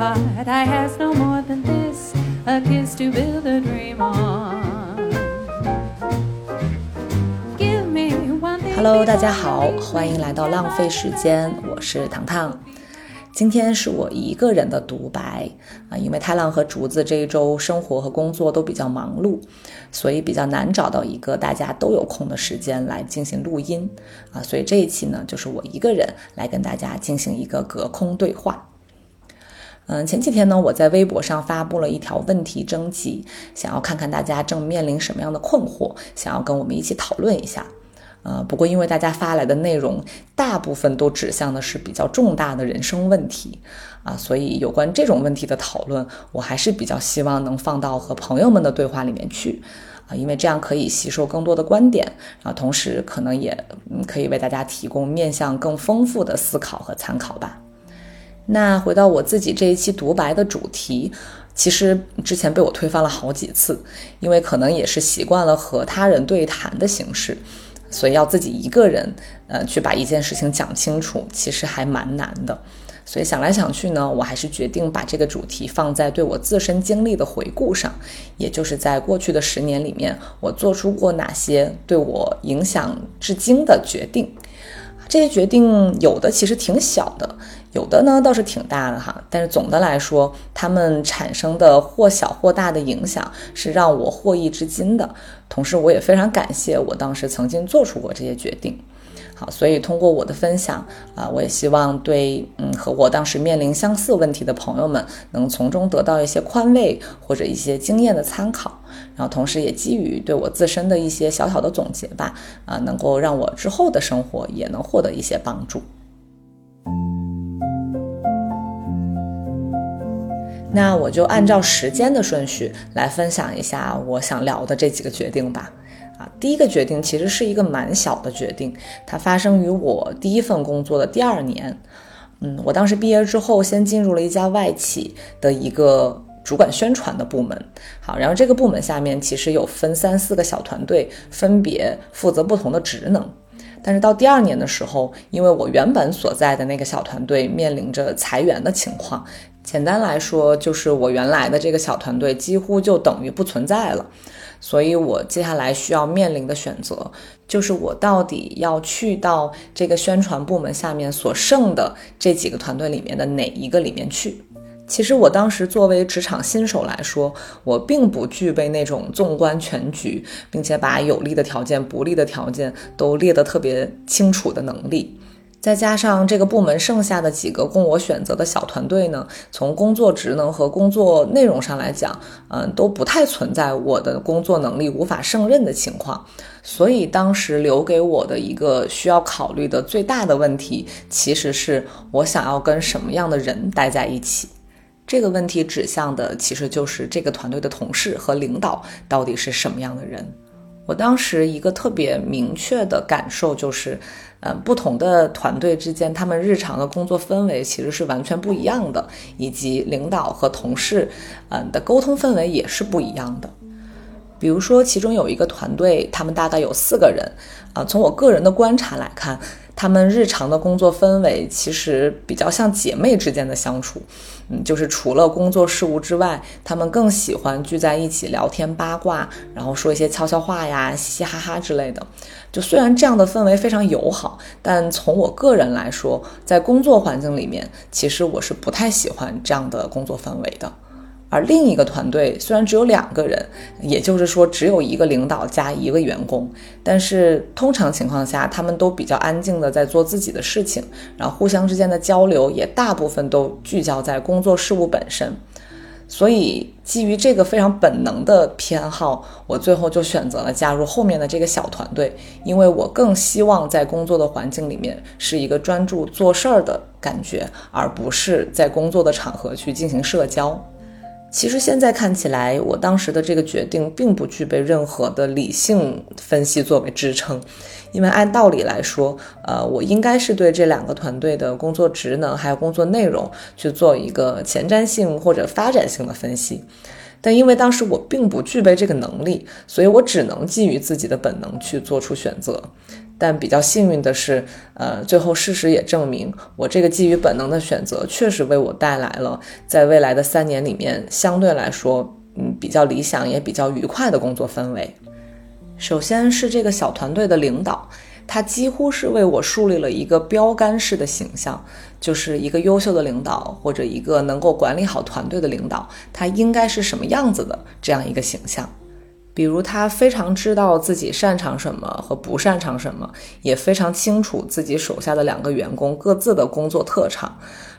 I ask no more than this a kiss to build a dream on. Give me one. Hello，大家好，欢迎来到浪费时间，我是糖糖。今天是我一个人的独白啊，因为太浪和竹子这一周生活和工作都比较忙碌，所以比较难找到一个大家都有空的时间来进行录音啊，所以这一期呢，就是我一个人来跟大家进行一个隔空对话。嗯，前几天呢，我在微博上发布了一条问题征集，想要看看大家正面临什么样的困惑，想要跟我们一起讨论一下。呃，不过因为大家发来的内容大部分都指向的是比较重大的人生问题啊，所以有关这种问题的讨论，我还是比较希望能放到和朋友们的对话里面去啊，因为这样可以吸收更多的观点啊，同时可能也可以为大家提供面向更丰富的思考和参考吧。那回到我自己这一期独白的主题，其实之前被我推翻了好几次，因为可能也是习惯了和他人对谈的形式。所以要自己一个人，呃，去把一件事情讲清楚，其实还蛮难的。所以想来想去呢，我还是决定把这个主题放在对我自身经历的回顾上，也就是在过去的十年里面，我做出过哪些对我影响至今的决定。这些决定有的其实挺小的，有的呢倒是挺大的哈。但是总的来说，他们产生的或小或大的影响是让我获益至今的。同时，我也非常感谢我当时曾经做出过这些决定。好，所以通过我的分享啊，我也希望对嗯和我当时面临相似问题的朋友们，能从中得到一些宽慰或者一些经验的参考。然后，同时也基于对我自身的一些小小的总结吧，啊，能够让我之后的生活也能获得一些帮助。那我就按照时间的顺序来分享一下我想聊的这几个决定吧。啊，第一个决定其实是一个蛮小的决定，它发生于我第一份工作的第二年。嗯，我当时毕业之后，先进入了一家外企的一个主管宣传的部门。好，然后这个部门下面其实有分三四个小团队，分别负责不同的职能。但是到第二年的时候，因为我原本所在的那个小团队面临着裁员的情况，简单来说就是我原来的这个小团队几乎就等于不存在了。所以，我接下来需要面临的选择，就是我到底要去到这个宣传部门下面所剩的这几个团队里面的哪一个里面去。其实，我当时作为职场新手来说，我并不具备那种纵观全局，并且把有利的条件、不利的条件都列得特别清楚的能力。再加上这个部门剩下的几个供我选择的小团队呢，从工作职能和工作内容上来讲，嗯，都不太存在我的工作能力无法胜任的情况。所以当时留给我的一个需要考虑的最大的问题，其实是我想要跟什么样的人待在一起。这个问题指向的其实就是这个团队的同事和领导到底是什么样的人。我当时一个特别明确的感受就是。嗯，不同的团队之间，他们日常的工作氛围其实是完全不一样的，以及领导和同事，嗯的沟通氛围也是不一样的。比如说，其中有一个团队，他们大概有四个人，啊，从我个人的观察来看。他们日常的工作氛围其实比较像姐妹之间的相处，嗯，就是除了工作事务之外，他们更喜欢聚在一起聊天八卦，然后说一些悄悄话呀、嘻嘻哈哈之类的。就虽然这样的氛围非常友好，但从我个人来说，在工作环境里面，其实我是不太喜欢这样的工作氛围的。而另一个团队虽然只有两个人，也就是说只有一个领导加一个员工，但是通常情况下，他们都比较安静的在做自己的事情，然后互相之间的交流也大部分都聚焦在工作事务本身。所以基于这个非常本能的偏好，我最后就选择了加入后面的这个小团队，因为我更希望在工作的环境里面是一个专注做事儿的感觉，而不是在工作的场合去进行社交。其实现在看起来，我当时的这个决定并不具备任何的理性分析作为支撑，因为按道理来说，呃，我应该是对这两个团队的工作职能还有工作内容去做一个前瞻性或者发展性的分析，但因为当时我并不具备这个能力，所以我只能基于自己的本能去做出选择。但比较幸运的是，呃，最后事实也证明，我这个基于本能的选择确实为我带来了在未来的三年里面相对来说，嗯，比较理想也比较愉快的工作氛围。首先是这个小团队的领导，他几乎是为我树立了一个标杆式的形象，就是一个优秀的领导或者一个能够管理好团队的领导，他应该是什么样子的这样一个形象。比如他非常知道自己擅长什么和不擅长什么，也非常清楚自己手下的两个员工各自的工作特长。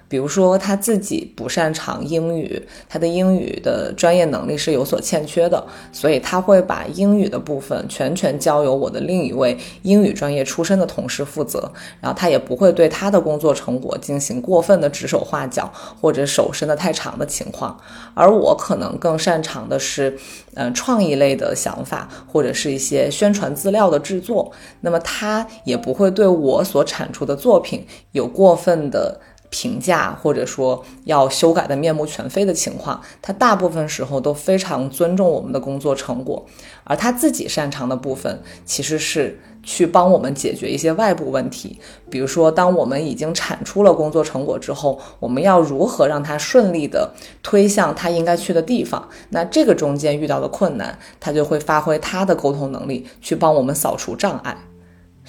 比如说他自己不擅长英语，他的英语的专业能力是有所欠缺的，所以他会把英语的部分全权交由我的另一位英语专业出身的同事负责，然后他也不会对他的工作成果进行过分的指手画脚或者手伸的太长的情况，而我可能更擅长的是，嗯，创意类的想法或者是一些宣传资料的制作，那么他也不会对我所产出的作品有过分的。评价或者说要修改的面目全非的情况，他大部分时候都非常尊重我们的工作成果，而他自己擅长的部分其实是去帮我们解决一些外部问题。比如说，当我们已经产出了工作成果之后，我们要如何让它顺利的推向他应该去的地方？那这个中间遇到的困难，他就会发挥他的沟通能力去帮我们扫除障碍。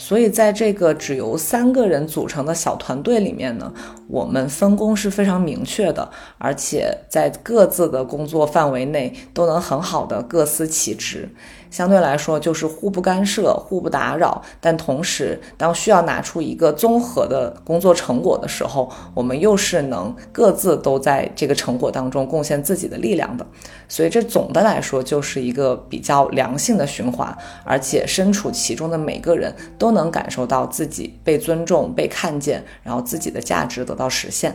所以，在这个只由三个人组成的小团队里面呢，我们分工是非常明确的，而且在各自的工作范围内都能很好的各司其职。相对来说，就是互不干涉、互不打扰，但同时，当需要拿出一个综合的工作成果的时候，我们又是能各自都在这个成果当中贡献自己的力量的。所以，这总的来说就是一个比较良性的循环，而且身处其中的每个人都能感受到自己被尊重、被看见，然后自己的价值得到实现。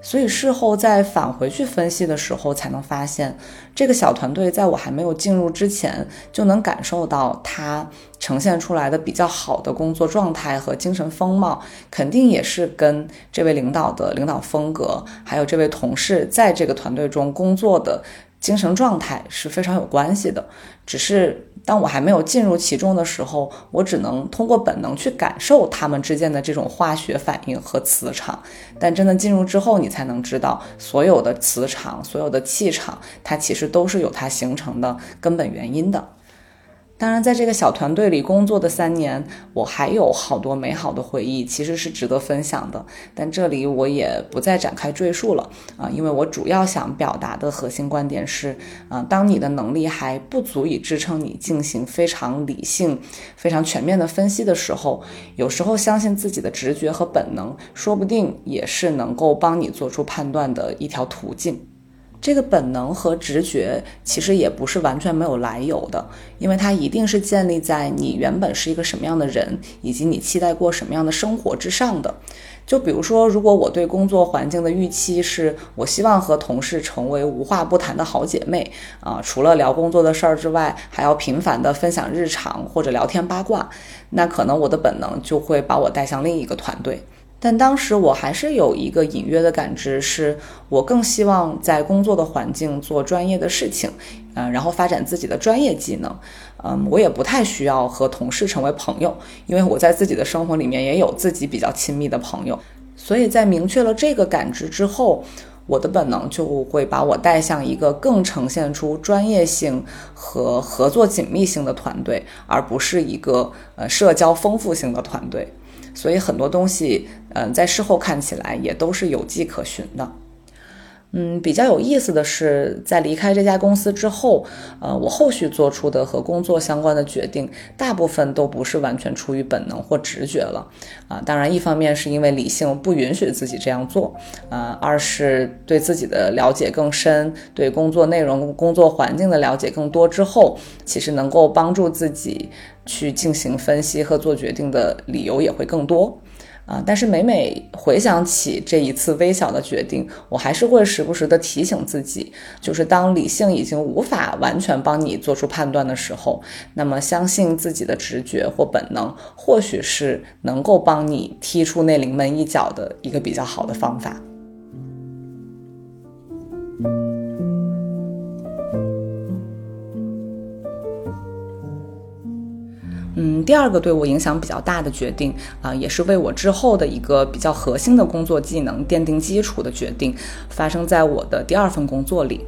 所以事后再返回去分析的时候，才能发现，这个小团队在我还没有进入之前，就能感受到它呈现出来的比较好的工作状态和精神风貌，肯定也是跟这位领导的领导风格，还有这位同事在这个团队中工作的。精神状态是非常有关系的，只是当我还没有进入其中的时候，我只能通过本能去感受他们之间的这种化学反应和磁场。但真的进入之后，你才能知道所有的磁场、所有的气场，它其实都是有它形成的根本原因的。当然，在这个小团队里工作的三年，我还有好多美好的回忆，其实是值得分享的。但这里我也不再展开赘述了啊，因为我主要想表达的核心观点是，啊，当你的能力还不足以支撑你进行非常理性、非常全面的分析的时候，有时候相信自己的直觉和本能，说不定也是能够帮你做出判断的一条途径。这个本能和直觉其实也不是完全没有来由的，因为它一定是建立在你原本是一个什么样的人，以及你期待过什么样的生活之上的。就比如说，如果我对工作环境的预期是我希望和同事成为无话不谈的好姐妹啊，除了聊工作的事儿之外，还要频繁的分享日常或者聊天八卦，那可能我的本能就会把我带向另一个团队。但当时我还是有一个隐约的感知，是我更希望在工作的环境做专业的事情，嗯，然后发展自己的专业技能，嗯，我也不太需要和同事成为朋友，因为我在自己的生活里面也有自己比较亲密的朋友，所以在明确了这个感知之后，我的本能就会把我带向一个更呈现出专业性和合作紧密性的团队，而不是一个呃社交丰富性的团队。所以很多东西，嗯，在事后看起来也都是有迹可循的。嗯，比较有意思的是，在离开这家公司之后，呃，我后续做出的和工作相关的决定，大部分都不是完全出于本能或直觉了。啊，当然，一方面是因为理性不允许自己这样做，啊，二是对自己的了解更深，对工作内容、工作环境的了解更多之后，其实能够帮助自己去进行分析和做决定的理由也会更多。啊，但是每每回想起这一次微小的决定，我还是会时不时的提醒自己，就是当理性已经无法完全帮你做出判断的时候，那么相信自己的直觉或本能，或许是能够帮你踢出那临门一脚的一个比较好的方法。嗯，第二个对我影响比较大的决定啊，也是为我之后的一个比较核心的工作技能奠定基础的决定，发生在我的第二份工作里。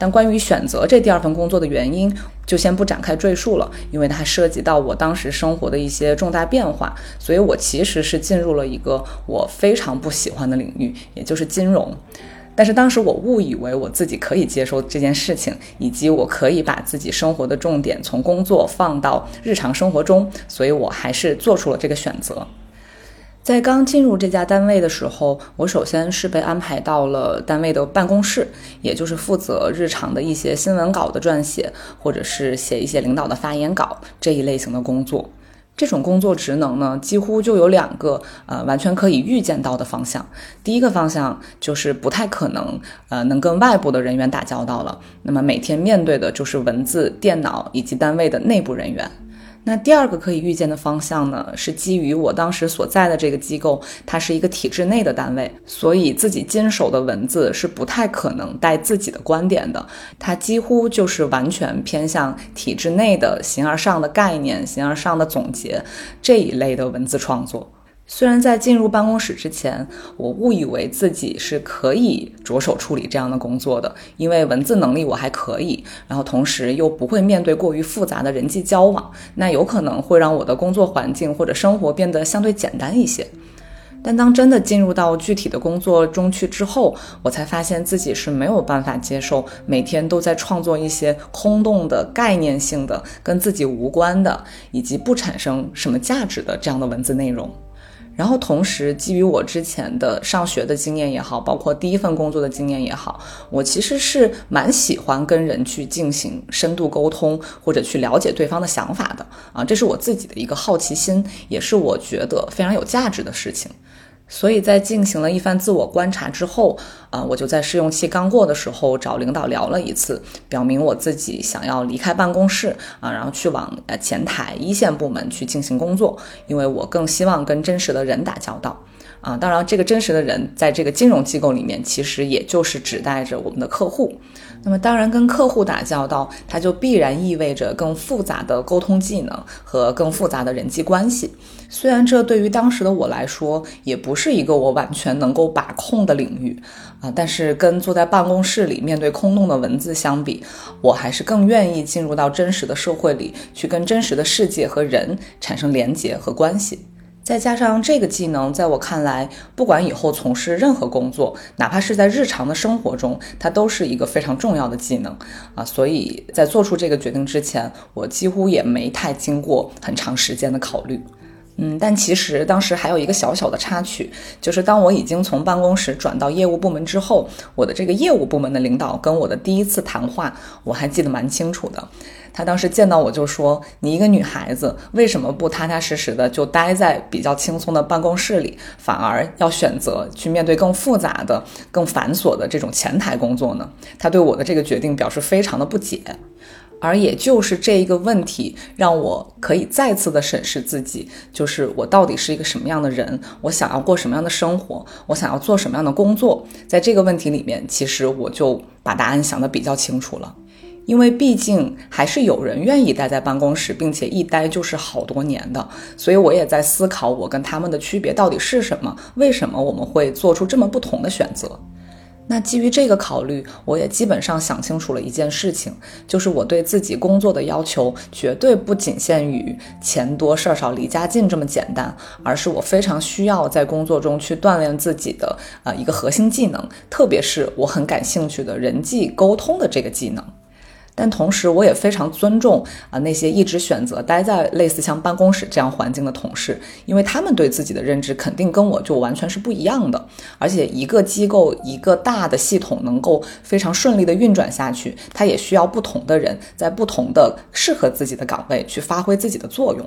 但关于选择这第二份工作的原因，就先不展开赘述了，因为它涉及到我当时生活的一些重大变化，所以我其实是进入了一个我非常不喜欢的领域，也就是金融。但是当时我误以为我自己可以接受这件事情，以及我可以把自己生活的重点从工作放到日常生活中，所以我还是做出了这个选择。在刚进入这家单位的时候，我首先是被安排到了单位的办公室，也就是负责日常的一些新闻稿的撰写，或者是写一些领导的发言稿这一类型的工作。这种工作职能呢，几乎就有两个呃完全可以预见到的方向。第一个方向就是不太可能呃能跟外部的人员打交道了，那么每天面对的就是文字、电脑以及单位的内部人员。那第二个可以预见的方向呢，是基于我当时所在的这个机构，它是一个体制内的单位，所以自己经手的文字是不太可能带自己的观点的，它几乎就是完全偏向体制内的形而上的概念、形而上的总结这一类的文字创作。虽然在进入办公室之前，我误以为自己是可以着手处理这样的工作的，因为文字能力我还可以，然后同时又不会面对过于复杂的人际交往，那有可能会让我的工作环境或者生活变得相对简单一些。但当真的进入到具体的工作中去之后，我才发现自己是没有办法接受每天都在创作一些空洞的、概念性的、跟自己无关的，以及不产生什么价值的这样的文字内容。然后同时，基于我之前的上学的经验也好，包括第一份工作的经验也好，我其实是蛮喜欢跟人去进行深度沟通，或者去了解对方的想法的啊，这是我自己的一个好奇心，也是我觉得非常有价值的事情。所以在进行了一番自我观察之后，啊，我就在试用期刚过的时候找领导聊了一次，表明我自己想要离开办公室啊，然后去往呃前台一线部门去进行工作，因为我更希望跟真实的人打交道。啊，当然，这个真实的人在这个金融机构里面，其实也就是指代着我们的客户。那么，当然跟客户打交道，它就必然意味着更复杂的沟通技能和更复杂的人际关系。虽然这对于当时的我来说，也不是一个我完全能够把控的领域啊，但是跟坐在办公室里面对空洞的文字相比，我还是更愿意进入到真实的社会里，去跟真实的世界和人产生连结和关系。再加上这个技能，在我看来，不管以后从事任何工作，哪怕是在日常的生活中，它都是一个非常重要的技能啊。所以在做出这个决定之前，我几乎也没太经过很长时间的考虑。嗯，但其实当时还有一个小小的插曲，就是当我已经从办公室转到业务部门之后，我的这个业务部门的领导跟我的第一次谈话，我还记得蛮清楚的。他当时见到我就说：“你一个女孩子，为什么不踏踏实实的就待在比较轻松的办公室里，反而要选择去面对更复杂的、更繁琐的这种前台工作呢？”他对我的这个决定表示非常的不解。而也就是这一个问题，让我可以再次的审视自己，就是我到底是一个什么样的人，我想要过什么样的生活，我想要做什么样的工作。在这个问题里面，其实我就把答案想得比较清楚了，因为毕竟还是有人愿意待在办公室，并且一待就是好多年的，所以我也在思考我跟他们的区别到底是什么，为什么我们会做出这么不同的选择。那基于这个考虑，我也基本上想清楚了一件事情，就是我对自己工作的要求绝对不仅限于钱多事儿少离家近这么简单，而是我非常需要在工作中去锻炼自己的呃一个核心技能，特别是我很感兴趣的人际沟通的这个技能。但同时，我也非常尊重啊那些一直选择待在类似像办公室这样环境的同事，因为他们对自己的认知肯定跟我就完全是不一样的。而且，一个机构一个大的系统能够非常顺利的运转下去，它也需要不同的人在不同的适合自己的岗位去发挥自己的作用。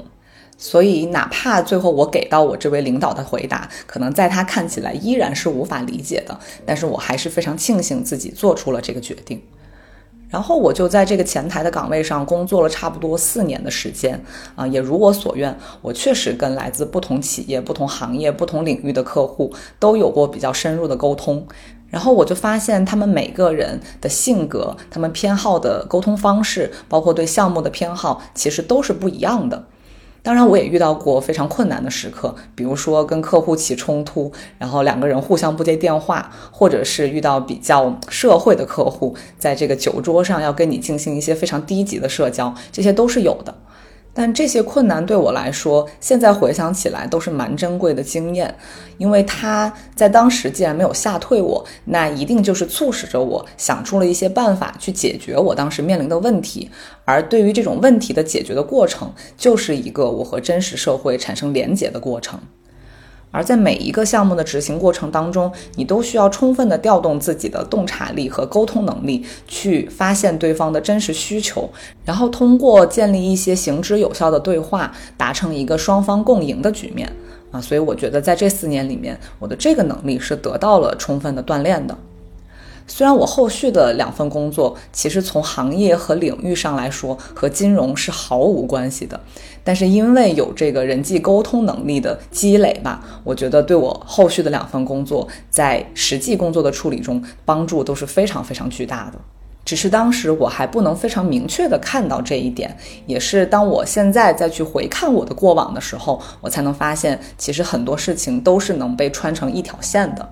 所以，哪怕最后我给到我这位领导的回答，可能在他看起来依然是无法理解的，但是我还是非常庆幸自己做出了这个决定。然后我就在这个前台的岗位上工作了差不多四年的时间，啊，也如我所愿，我确实跟来自不同企业、不同行业、不同领域的客户都有过比较深入的沟通。然后我就发现他们每个人的性格、他们偏好的沟通方式，包括对项目的偏好，其实都是不一样的。当然，我也遇到过非常困难的时刻，比如说跟客户起冲突，然后两个人互相不接电话，或者是遇到比较社会的客户，在这个酒桌上要跟你进行一些非常低级的社交，这些都是有的。但这些困难对我来说，现在回想起来都是蛮珍贵的经验，因为他在当时既然没有吓退我，那一定就是促使着我想出了一些办法去解决我当时面临的问题。而对于这种问题的解决的过程，就是一个我和真实社会产生连结的过程。而在每一个项目的执行过程当中，你都需要充分的调动自己的洞察力和沟通能力，去发现对方的真实需求，然后通过建立一些行之有效的对话，达成一个双方共赢的局面啊！所以我觉得在这四年里面，我的这个能力是得到了充分的锻炼的。虽然我后续的两份工作，其实从行业和领域上来说，和金融是毫无关系的，但是因为有这个人际沟通能力的积累吧，我觉得对我后续的两份工作，在实际工作的处理中，帮助都是非常非常巨大的。只是当时我还不能非常明确的看到这一点，也是当我现在再去回看我的过往的时候，我才能发现，其实很多事情都是能被穿成一条线的。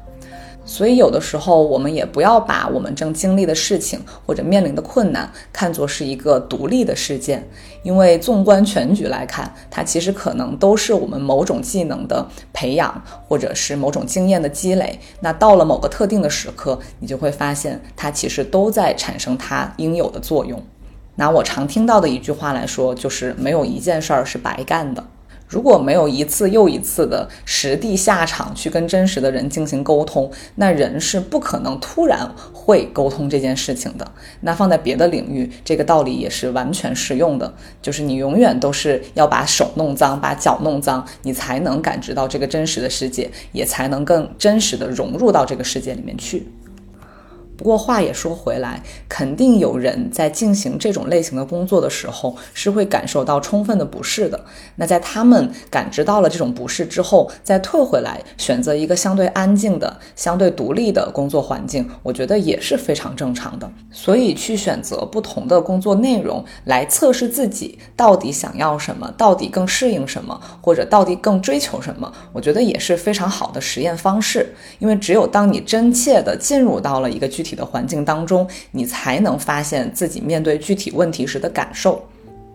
所以，有的时候我们也不要把我们正经历的事情或者面临的困难看作是一个独立的事件，因为纵观全局来看，它其实可能都是我们某种技能的培养，或者是某种经验的积累。那到了某个特定的时刻，你就会发现，它其实都在产生它应有的作用。拿我常听到的一句话来说，就是没有一件事儿是白干的。如果没有一次又一次的实地下场去跟真实的人进行沟通，那人是不可能突然会沟通这件事情的。那放在别的领域，这个道理也是完全适用的，就是你永远都是要把手弄脏，把脚弄脏，你才能感知到这个真实的世界，也才能更真实的融入到这个世界里面去。不过话也说回来，肯定有人在进行这种类型的工作的时候，是会感受到充分的不适的。那在他们感知到了这种不适之后，再退回来，选择一个相对安静的、相对独立的工作环境，我觉得也是非常正常的。所以去选择不同的工作内容来测试自己到底想要什么，到底更适应什么，或者到底更追求什么，我觉得也是非常好的实验方式。因为只有当你真切的进入到了一个具体体的环境当中，你才能发现自己面对具体问题时的感受。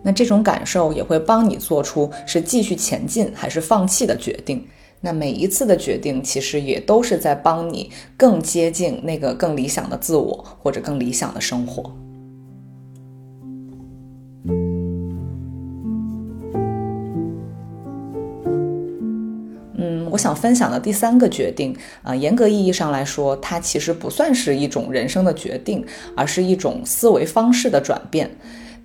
那这种感受也会帮你做出是继续前进还是放弃的决定。那每一次的决定，其实也都是在帮你更接近那个更理想的自我，或者更理想的生活。我想分享的第三个决定，啊，严格意义上来说，它其实不算是一种人生的决定，而是一种思维方式的转变。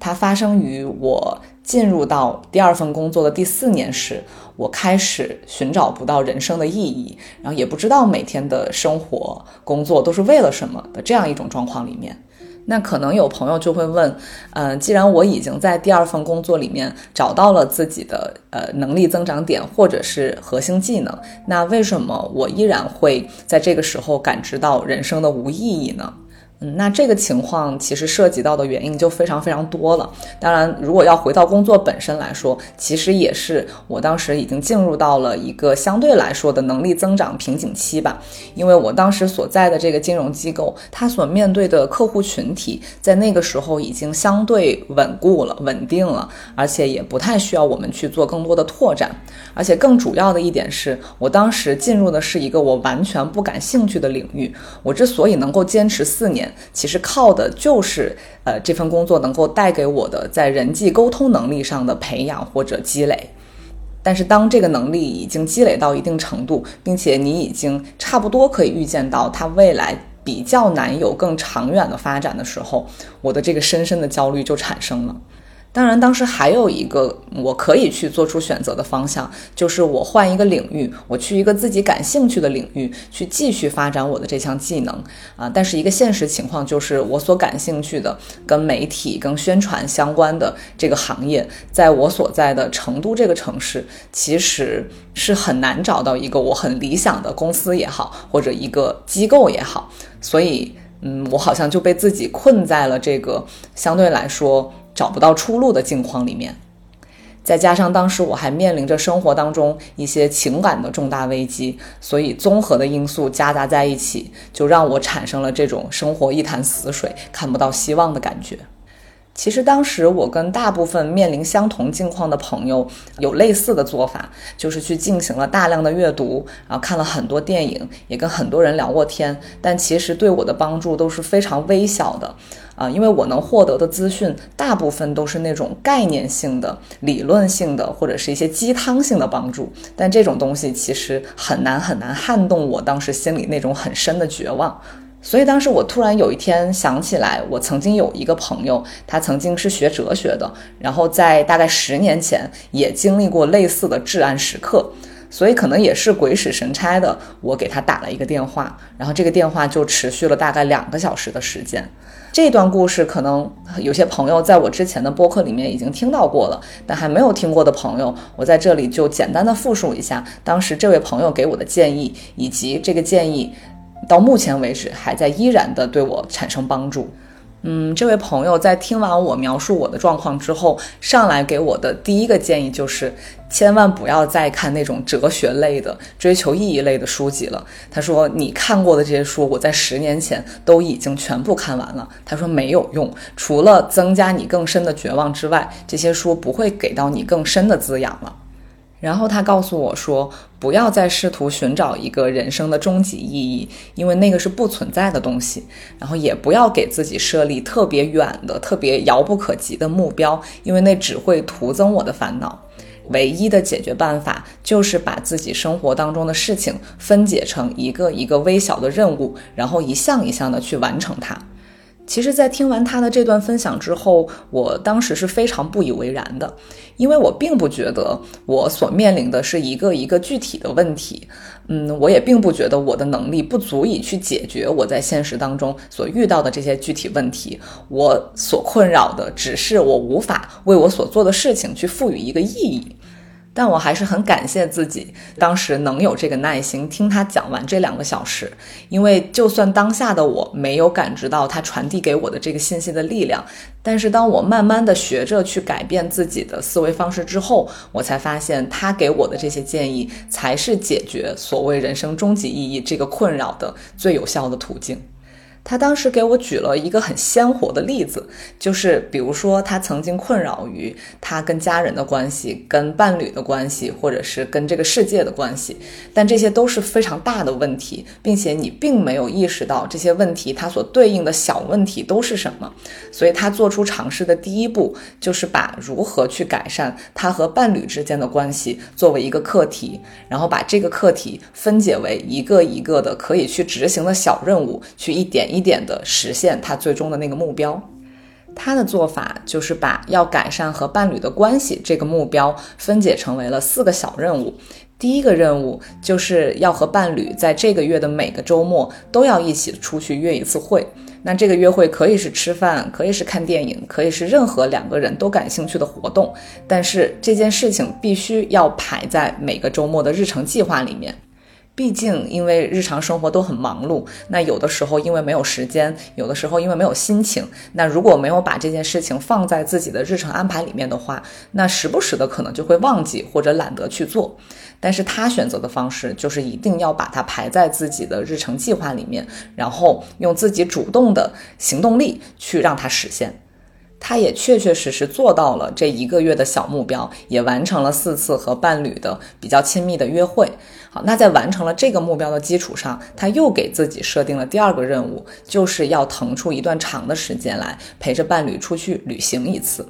它发生于我进入到第二份工作的第四年时，我开始寻找不到人生的意义，然后也不知道每天的生活、工作都是为了什么的这样一种状况里面。那可能有朋友就会问，嗯，既然我已经在第二份工作里面找到了自己的呃能力增长点或者是核心技能，那为什么我依然会在这个时候感知到人生的无意义呢？嗯，那这个情况其实涉及到的原因就非常非常多了。当然，如果要回到工作本身来说，其实也是我当时已经进入到了一个相对来说的能力增长瓶颈期吧。因为我当时所在的这个金融机构，它所面对的客户群体在那个时候已经相对稳固了、稳定了，而且也不太需要我们去做更多的拓展。而且更主要的一点是，我当时进入的是一个我完全不感兴趣的领域。我之所以能够坚持四年，其实靠的就是呃这份工作能够带给我的在人际沟通能力上的培养或者积累。但是当这个能力已经积累到一定程度，并且你已经差不多可以预见到它未来比较难有更长远的发展的时候，我的这个深深的焦虑就产生了。当然，当时还有一个我可以去做出选择的方向，就是我换一个领域，我去一个自己感兴趣的领域去继续发展我的这项技能啊。但是一个现实情况就是，我所感兴趣的跟媒体、跟宣传相关的这个行业，在我所在的成都这个城市，其实是很难找到一个我很理想的公司也好，或者一个机构也好。所以，嗯，我好像就被自己困在了这个相对来说。找不到出路的境况里面，再加上当时我还面临着生活当中一些情感的重大危机，所以综合的因素夹杂在一起，就让我产生了这种生活一潭死水、看不到希望的感觉。其实当时我跟大部分面临相同境况的朋友有类似的做法，就是去进行了大量的阅读，然后看了很多电影，也跟很多人聊过天，但其实对我的帮助都是非常微小的，啊，因为我能获得的资讯大部分都是那种概念性的、理论性的，或者是一些鸡汤性的帮助，但这种东西其实很难很难撼动我当时心里那种很深的绝望。所以当时我突然有一天想起来，我曾经有一个朋友，他曾经是学哲学的，然后在大概十年前也经历过类似的至暗时刻，所以可能也是鬼使神差的，我给他打了一个电话，然后这个电话就持续了大概两个小时的时间。这段故事可能有些朋友在我之前的播客里面已经听到过了，但还没有听过的朋友，我在这里就简单的复述一下当时这位朋友给我的建议，以及这个建议。到目前为止，还在依然的对我产生帮助。嗯，这位朋友在听完我描述我的状况之后，上来给我的第一个建议就是，千万不要再看那种哲学类的、追求意义类的书籍了。他说，你看过的这些书，我在十年前都已经全部看完了。他说没有用，除了增加你更深的绝望之外，这些书不会给到你更深的滋养了。然后他告诉我说：“不要再试图寻找一个人生的终极意义，因为那个是不存在的东西。然后也不要给自己设立特别远的、特别遥不可及的目标，因为那只会徒增我的烦恼。唯一的解决办法就是把自己生活当中的事情分解成一个一个微小的任务，然后一项一项的去完成它。”其实，在听完他的这段分享之后，我当时是非常不以为然的，因为我并不觉得我所面临的是一个一个具体的问题，嗯，我也并不觉得我的能力不足以去解决我在现实当中所遇到的这些具体问题。我所困扰的只是我无法为我所做的事情去赋予一个意义。但我还是很感谢自己，当时能有这个耐心听他讲完这两个小时，因为就算当下的我没有感知到他传递给我的这个信息的力量，但是当我慢慢的学着去改变自己的思维方式之后，我才发现他给我的这些建议才是解决所谓人生终极意义这个困扰的最有效的途径。他当时给我举了一个很鲜活的例子，就是比如说他曾经困扰于他跟家人的关系、跟伴侣的关系，或者是跟这个世界的关系，但这些都是非常大的问题，并且你并没有意识到这些问题它所对应的小问题都是什么。所以他做出尝试的第一步，就是把如何去改善他和伴侣之间的关系作为一个课题，然后把这个课题分解为一个一个的可以去执行的小任务，去一点一。点的实现他最终的那个目标，他的做法就是把要改善和伴侣的关系这个目标分解成为了四个小任务。第一个任务就是要和伴侣在这个月的每个周末都要一起出去约一次会。那这个约会可以是吃饭，可以是看电影，可以是任何两个人都感兴趣的活动，但是这件事情必须要排在每个周末的日程计划里面。毕竟，因为日常生活都很忙碌，那有的时候因为没有时间，有的时候因为没有心情，那如果没有把这件事情放在自己的日程安排里面的话，那时不时的可能就会忘记或者懒得去做。但是他选择的方式就是一定要把它排在自己的日程计划里面，然后用自己主动的行动力去让它实现。他也确确实实做到了这一个月的小目标，也完成了四次和伴侣的比较亲密的约会。好，那在完成了这个目标的基础上，他又给自己设定了第二个任务，就是要腾出一段长的时间来陪着伴侣出去旅行一次。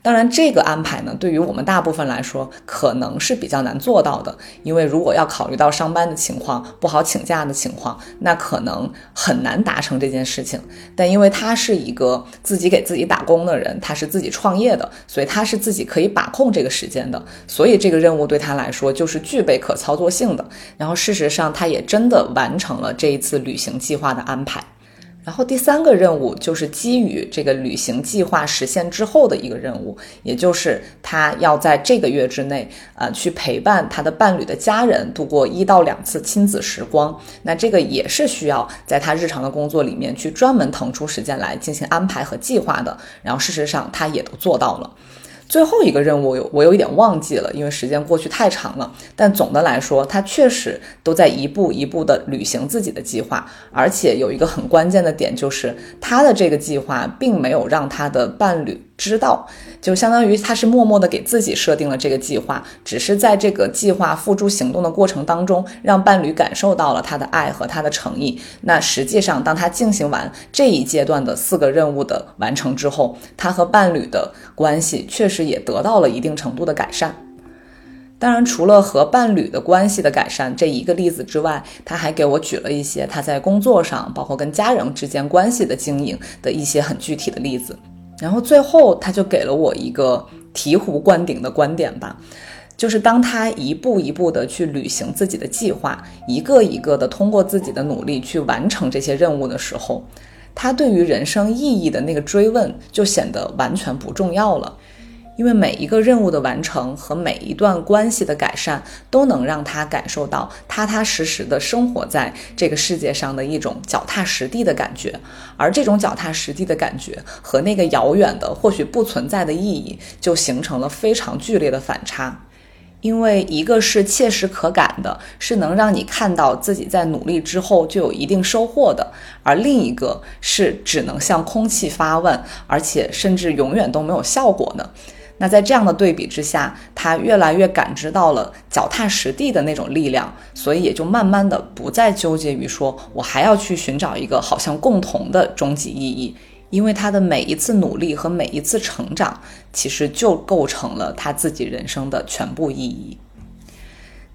当然，这个安排呢，对于我们大部分来说，可能是比较难做到的。因为如果要考虑到上班的情况、不好请假的情况，那可能很难达成这件事情。但因为他是一个自己给自己打工的人，他是自己创业的，所以他是自己可以把控这个时间的。所以这个任务对他来说就是具备可操作性的。然后事实上，他也真的完成了这一次旅行计划的安排。然后第三个任务就是基于这个旅行计划实现之后的一个任务，也就是他要在这个月之内，呃，去陪伴他的伴侣的家人度过一到两次亲子时光。那这个也是需要在他日常的工作里面去专门腾出时间来进行安排和计划的。然后事实上他也都做到了。最后一个任务有我有一点忘记了，因为时间过去太长了。但总的来说，他确实都在一步一步的履行自己的计划，而且有一个很关键的点，就是他的这个计划并没有让他的伴侣知道，就相当于他是默默的给自己设定了这个计划，只是在这个计划付诸行动的过程当中，让伴侣感受到了他的爱和他的诚意。那实际上，当他进行完这一阶段的四个任务的完成之后，他和伴侣的关系确实。也得到了一定程度的改善。当然，除了和伴侣的关系的改善这一个例子之外，他还给我举了一些他在工作上，包括跟家人之间关系的经营的一些很具体的例子。然后最后，他就给了我一个醍醐灌顶的观点吧，就是当他一步一步的去履行自己的计划，一个一个的通过自己的努力去完成这些任务的时候，他对于人生意义的那个追问就显得完全不重要了。因为每一个任务的完成和每一段关系的改善，都能让他感受到踏踏实实的生活在这个世界上的一种脚踏实地的感觉，而这种脚踏实地的感觉和那个遥远的或许不存在的意义，就形成了非常剧烈的反差。因为一个是切实可感的，是能让你看到自己在努力之后就有一定收获的，而另一个是只能向空气发问，而且甚至永远都没有效果的。那在这样的对比之下，他越来越感知到了脚踏实地的那种力量，所以也就慢慢的不再纠结于说我还要去寻找一个好像共同的终极意义，因为他的每一次努力和每一次成长，其实就构成了他自己人生的全部意义。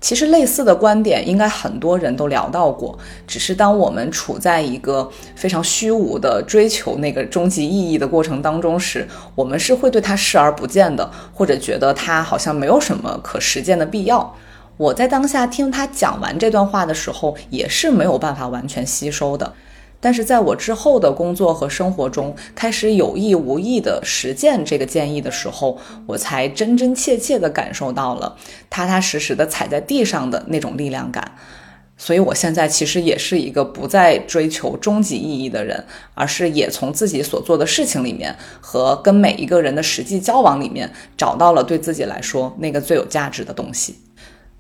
其实类似的观点应该很多人都聊到过，只是当我们处在一个非常虚无的追求那个终极意义的过程当中时，我们是会对它视而不见的，或者觉得它好像没有什么可实践的必要。我在当下听他讲完这段话的时候，也是没有办法完全吸收的。但是在我之后的工作和生活中，开始有意无意的实践这个建议的时候，我才真真切切地感受到了踏踏实实的踩在地上的那种力量感。所以，我现在其实也是一个不再追求终极意义的人，而是也从自己所做的事情里面和跟每一个人的实际交往里面，找到了对自己来说那个最有价值的东西。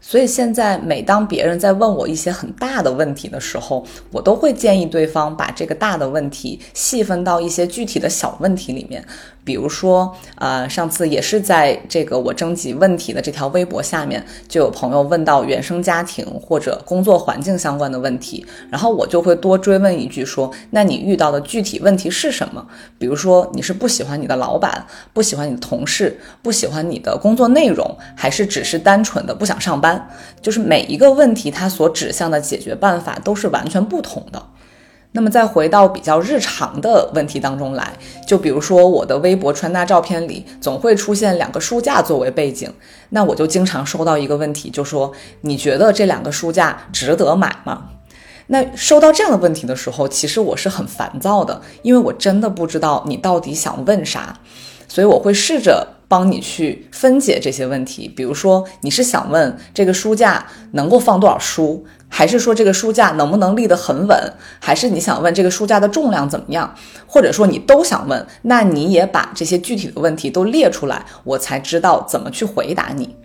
所以现在，每当别人在问我一些很大的问题的时候，我都会建议对方把这个大的问题细分到一些具体的小问题里面。比如说，呃，上次也是在这个我征集问题的这条微博下面，就有朋友问到原生家庭或者工作环境相关的问题，然后我就会多追问一句，说，那你遇到的具体问题是什么？比如说，你是不喜欢你的老板，不喜欢你的同事，不喜欢你的工作内容，还是只是单纯的不想上班？就是每一个问题，它所指向的解决办法都是完全不同的。那么再回到比较日常的问题当中来，就比如说我的微博穿搭照片里总会出现两个书架作为背景，那我就经常收到一个问题，就说你觉得这两个书架值得买吗？那收到这样的问题的时候，其实我是很烦躁的，因为我真的不知道你到底想问啥，所以我会试着帮你去分解这些问题。比如说，你是想问这个书架能够放多少书？还是说这个书架能不能立得很稳？还是你想问这个书架的重量怎么样？或者说你都想问，那你也把这些具体的问题都列出来，我才知道怎么去回答你。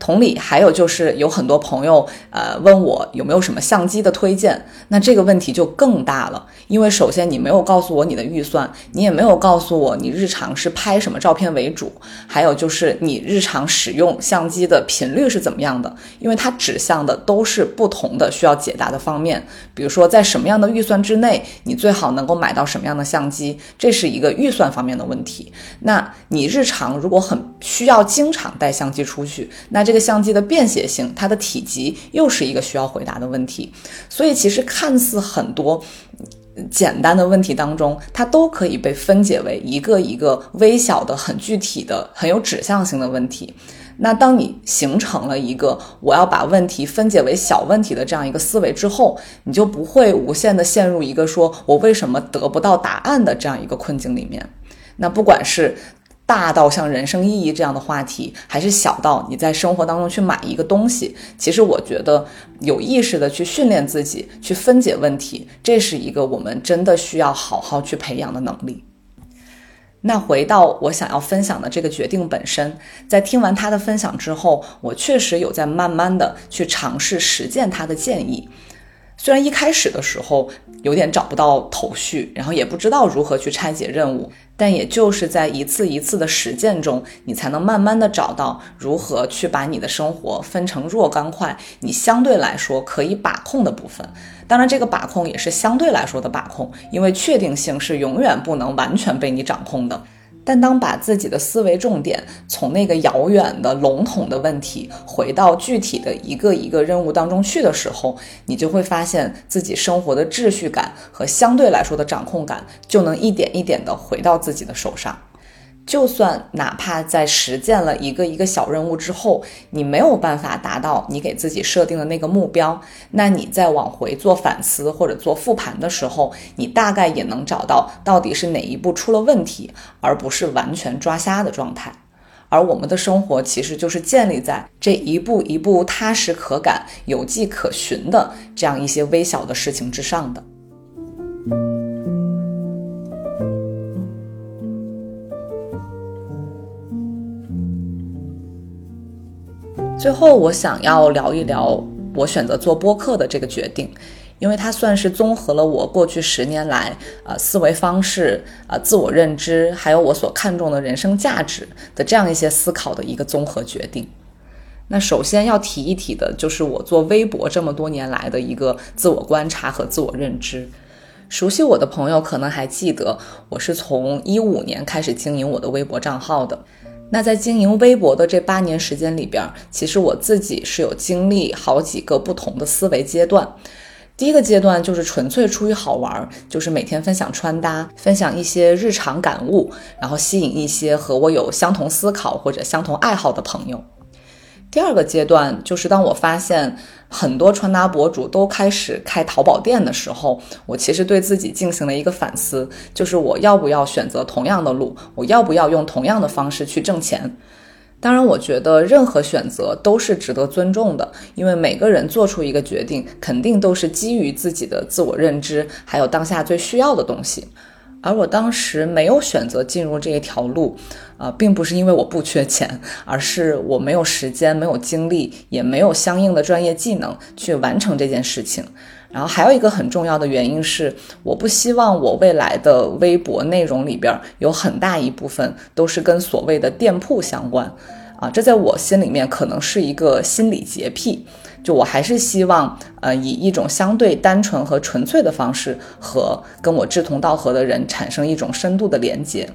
同理，还有就是有很多朋友，呃，问我有没有什么相机的推荐，那这个问题就更大了，因为首先你没有告诉我你的预算，你也没有告诉我你日常是拍什么照片为主，还有就是你日常使用相机的频率是怎么样的，因为它指向的都是不同的需要解答的方面，比如说在什么样的预算之内，你最好能够买到什么样的相机，这是一个预算方面的问题。那你日常如果很需要经常带相机出去，那这这个相机的便携性，它的体积又是一个需要回答的问题，所以其实看似很多简单的问题当中，它都可以被分解为一个一个微小的、很具体的、很有指向性的问题。那当你形成了一个我要把问题分解为小问题的这样一个思维之后，你就不会无限的陷入一个说我为什么得不到答案的这样一个困境里面。那不管是。大到像人生意义这样的话题，还是小到你在生活当中去买一个东西，其实我觉得有意识的去训练自己去分解问题，这是一个我们真的需要好好去培养的能力。那回到我想要分享的这个决定本身，在听完他的分享之后，我确实有在慢慢的去尝试实践他的建议。虽然一开始的时候有点找不到头绪，然后也不知道如何去拆解任务，但也就是在一次一次的实践中，你才能慢慢的找到如何去把你的生活分成若干块，你相对来说可以把控的部分。当然，这个把控也是相对来说的把控，因为确定性是永远不能完全被你掌控的。但当把自己的思维重点从那个遥远的笼统的问题回到具体的一个一个任务当中去的时候，你就会发现自己生活的秩序感和相对来说的掌控感就能一点一点的回到自己的手上。就算哪怕在实践了一个一个小任务之后，你没有办法达到你给自己设定的那个目标，那你在往回做反思或者做复盘的时候，你大概也能找到到底是哪一步出了问题，而不是完全抓瞎的状态。而我们的生活其实就是建立在这一步一步踏实可感、有迹可循的这样一些微小的事情之上的。最后，我想要聊一聊我选择做播客的这个决定，因为它算是综合了我过去十年来呃思维方式、呃自我认知，还有我所看重的人生价值的这样一些思考的一个综合决定。那首先要提一提的就是我做微博这么多年来的一个自我观察和自我认知。熟悉我的朋友可能还记得，我是从一五年开始经营我的微博账号的。那在经营微博的这八年时间里边，其实我自己是有经历好几个不同的思维阶段。第一个阶段就是纯粹出于好玩，就是每天分享穿搭，分享一些日常感悟，然后吸引一些和我有相同思考或者相同爱好的朋友。第二个阶段就是当我发现。很多穿搭博主都开始开淘宝店的时候，我其实对自己进行了一个反思，就是我要不要选择同样的路，我要不要用同样的方式去挣钱？当然，我觉得任何选择都是值得尊重的，因为每个人做出一个决定，肯定都是基于自己的自我认知，还有当下最需要的东西。而我当时没有选择进入这一条路，啊，并不是因为我不缺钱，而是我没有时间、没有精力，也没有相应的专业技能去完成这件事情。然后还有一个很重要的原因是，我不希望我未来的微博内容里边有很大一部分都是跟所谓的店铺相关，啊，这在我心里面可能是一个心理洁癖。就我还是希望，呃，以一种相对单纯和纯粹的方式，和跟我志同道合的人产生一种深度的连接。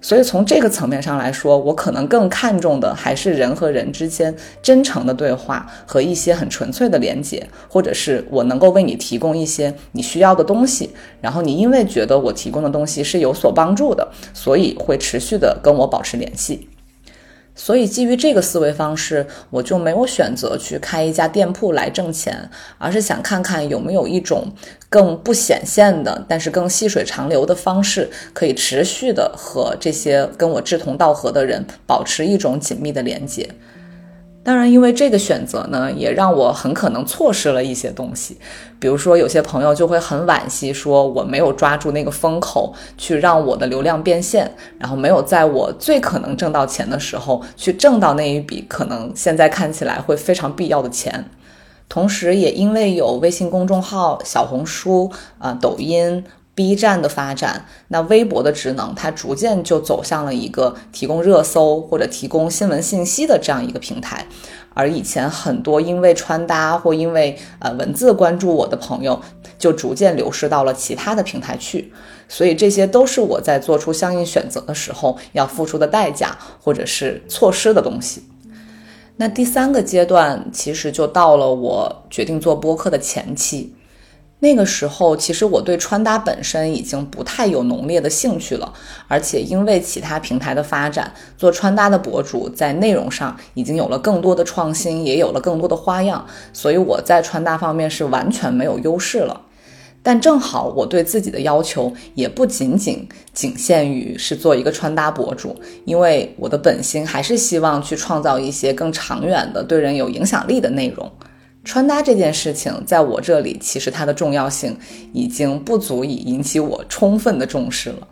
所以从这个层面上来说，我可能更看重的还是人和人之间真诚的对话和一些很纯粹的连接，或者是我能够为你提供一些你需要的东西，然后你因为觉得我提供的东西是有所帮助的，所以会持续的跟我保持联系。所以，基于这个思维方式，我就没有选择去开一家店铺来挣钱，而是想看看有没有一种更不显现的，但是更细水长流的方式，可以持续的和这些跟我志同道合的人保持一种紧密的连接。当然，因为这个选择呢，也让我很可能错失了一些东西。比如说，有些朋友就会很惋惜，说我没有抓住那个风口，去让我的流量变现，然后没有在我最可能挣到钱的时候，去挣到那一笔可能现在看起来会非常必要的钱。同时，也因为有微信公众号、小红书啊、抖音。B 站的发展，那微博的职能，它逐渐就走向了一个提供热搜或者提供新闻信息的这样一个平台。而以前很多因为穿搭或因为呃文字关注我的朋友，就逐渐流失到了其他的平台去。所以这些都是我在做出相应选择的时候要付出的代价，或者是错失的东西。那第三个阶段，其实就到了我决定做播客的前期。那个时候，其实我对穿搭本身已经不太有浓烈的兴趣了，而且因为其他平台的发展，做穿搭的博主在内容上已经有了更多的创新，也有了更多的花样，所以我在穿搭方面是完全没有优势了。但正好我对自己的要求也不仅仅仅限于是做一个穿搭博主，因为我的本心还是希望去创造一些更长远的、对人有影响力的内容。穿搭这件事情，在我这里，其实它的重要性已经不足以引起我充分的重视了。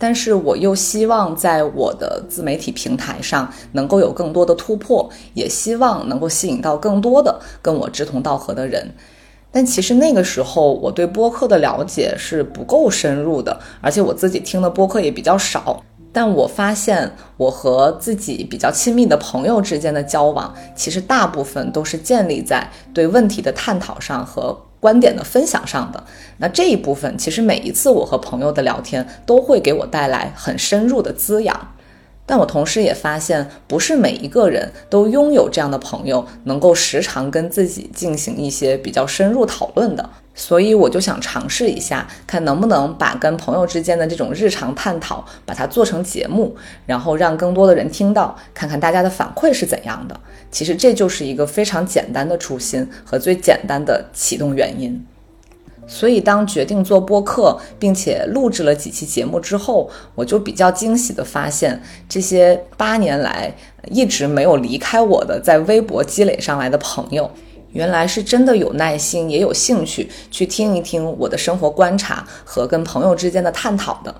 但是我又希望在我的自媒体平台上能够有更多的突破，也希望能够吸引到更多的跟我志同道合的人。但其实那个时候我对播客的了解是不够深入的，而且我自己听的播客也比较少。但我发现我和自己比较亲密的朋友之间的交往，其实大部分都是建立在对问题的探讨上和。观点的分享上的那这一部分，其实每一次我和朋友的聊天都会给我带来很深入的滋养。但我同时也发现，不是每一个人都拥有这样的朋友，能够时常跟自己进行一些比较深入讨论的。所以我就想尝试一下，看能不能把跟朋友之间的这种日常探讨，把它做成节目，然后让更多的人听到，看看大家的反馈是怎样的。其实这就是一个非常简单的初心和最简单的启动原因。所以，当决定做播客，并且录制了几期节目之后，我就比较惊喜地发现，这些八年来一直没有离开我的，在微博积累上来的朋友，原来是真的有耐心，也有兴趣去听一听我的生活观察和跟朋友之间的探讨的。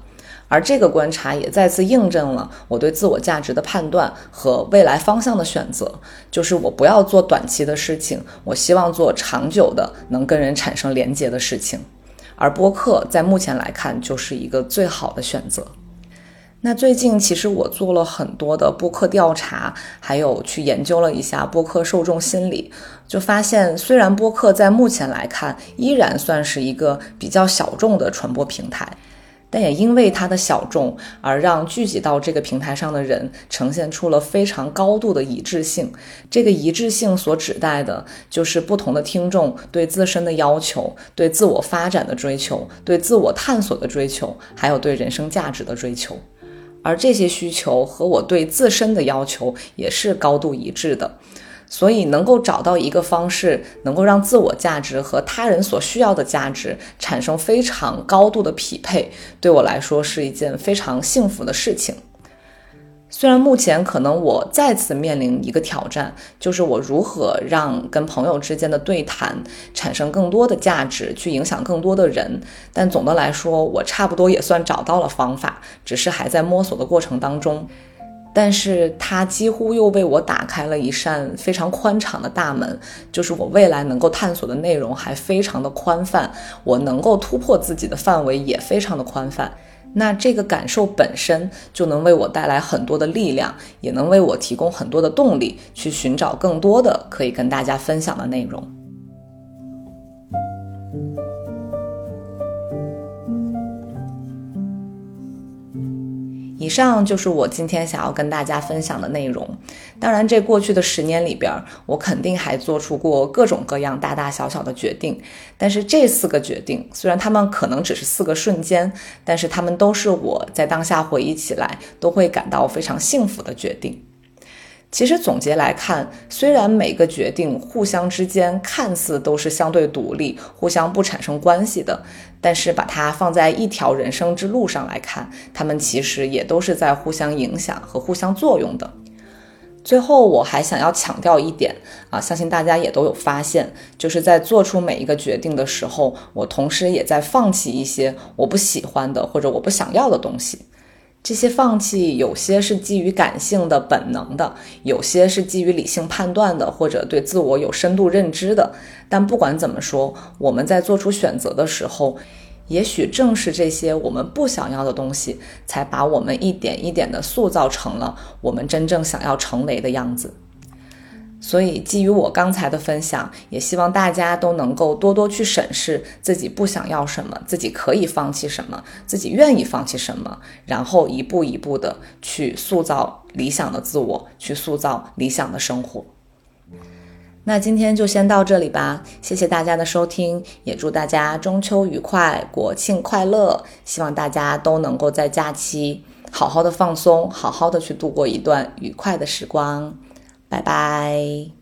而这个观察也再次印证了我对自我价值的判断和未来方向的选择，就是我不要做短期的事情，我希望做长久的能跟人产生连接的事情。而播客在目前来看就是一个最好的选择。那最近其实我做了很多的播客调查，还有去研究了一下播客受众心理，就发现虽然播客在目前来看依然算是一个比较小众的传播平台。但也因为它的小众，而让聚集到这个平台上的人呈现出了非常高度的一致性。这个一致性所指代的就是不同的听众对自身的要求、对自我发展的追求、对自我探索的追求，还有对人生价值的追求。而这些需求和我对自身的要求也是高度一致的。所以，能够找到一个方式，能够让自我价值和他人所需要的价值产生非常高度的匹配，对我来说是一件非常幸福的事情。虽然目前可能我再次面临一个挑战，就是我如何让跟朋友之间的对谈产生更多的价值，去影响更多的人。但总的来说，我差不多也算找到了方法，只是还在摸索的过程当中。但是它几乎又为我打开了一扇非常宽敞的大门，就是我未来能够探索的内容还非常的宽泛，我能够突破自己的范围也非常的宽泛。那这个感受本身就能为我带来很多的力量，也能为我提供很多的动力，去寻找更多的可以跟大家分享的内容。以上就是我今天想要跟大家分享的内容。当然，这过去的十年里边，我肯定还做出过各种各样大大小小的决定。但是这四个决定，虽然他们可能只是四个瞬间，但是他们都是我在当下回忆起来都会感到非常幸福的决定。其实总结来看，虽然每个决定互相之间看似都是相对独立、互相不产生关系的，但是把它放在一条人生之路上来看，他们其实也都是在互相影响和互相作用的。最后，我还想要强调一点啊，相信大家也都有发现，就是在做出每一个决定的时候，我同时也在放弃一些我不喜欢的或者我不想要的东西。这些放弃，有些是基于感性的本能的，有些是基于理性判断的，或者对自我有深度认知的。但不管怎么说，我们在做出选择的时候，也许正是这些我们不想要的东西，才把我们一点一点的塑造成了我们真正想要成为的样子。所以，基于我刚才的分享，也希望大家都能够多多去审视自己不想要什么，自己可以放弃什么，自己愿意放弃什么，然后一步一步的去塑造理想的自我，去塑造理想的生活。那今天就先到这里吧，谢谢大家的收听，也祝大家中秋愉快，国庆快乐！希望大家都能够在假期好好的放松，好好的去度过一段愉快的时光。拜拜。